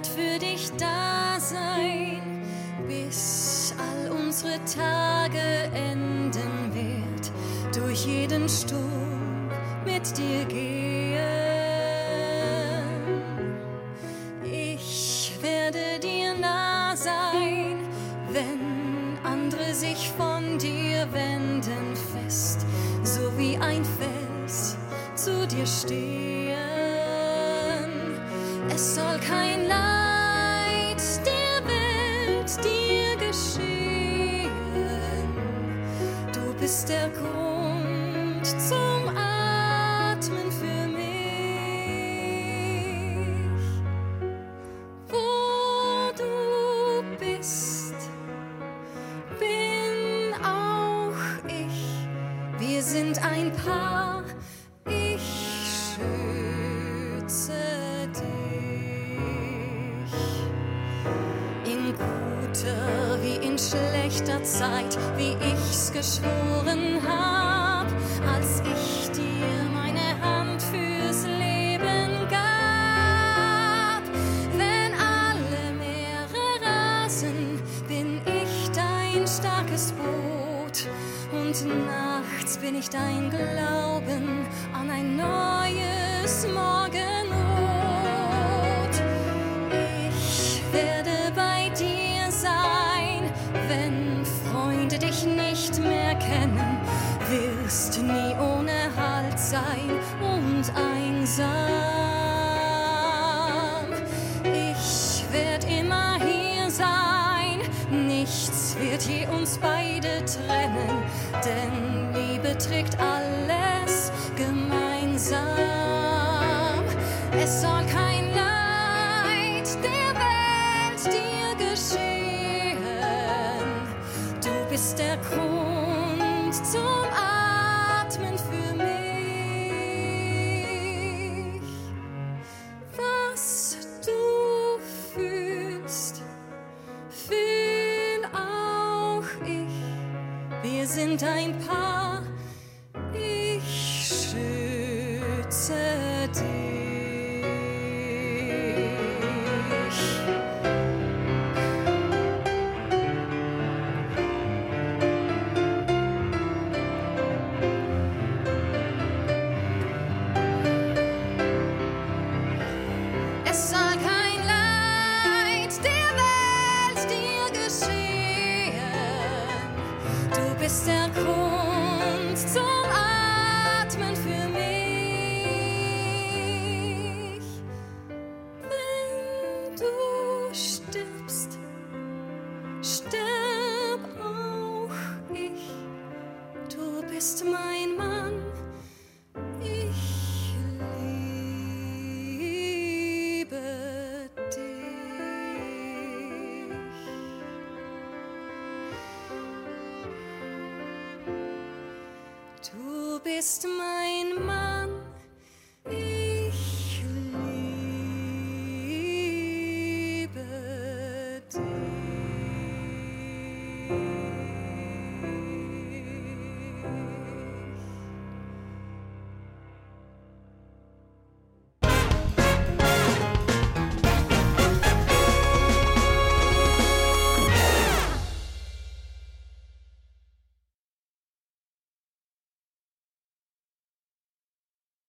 wird für dich da sein, bis all unsere Tage enden wird, durch jeden Sturm mit dir gehen. Ich werde dir nah sein, wenn andere sich von dir wenden fest, so wie ein Fels zu dir stehen. Es soll kein Leid bist der Grund zum Atmen für mich. Wo du bist, bin auch ich. Wir sind ein Paar. Ich schütze dich. In guter wie in schlechter Zeit, wie ich's geschworen hab, als ich dir meine Hand fürs Leben gab. Wenn alle Meere rasen, bin ich dein starkes Boot. Und nachts bin ich dein Glauben an ein neues Morgenrot. Ich werde Freunde dich nicht mehr kennen. Wirst nie ohne Halt sein und einsam. Ich werd immer hier sein, nichts wird je uns beide trennen, denn Liebe trägt alles gemeinsam. Es soll kein bist der Grund zum Atmen für mich. Was du fühlst, fühl auch ich. Wir sind ein Paar. Bist der Atmen für mich. Wenn du stirbst, stirb auch ich. Du bist mein Mann. bist mein Mann. Ich liebe dich.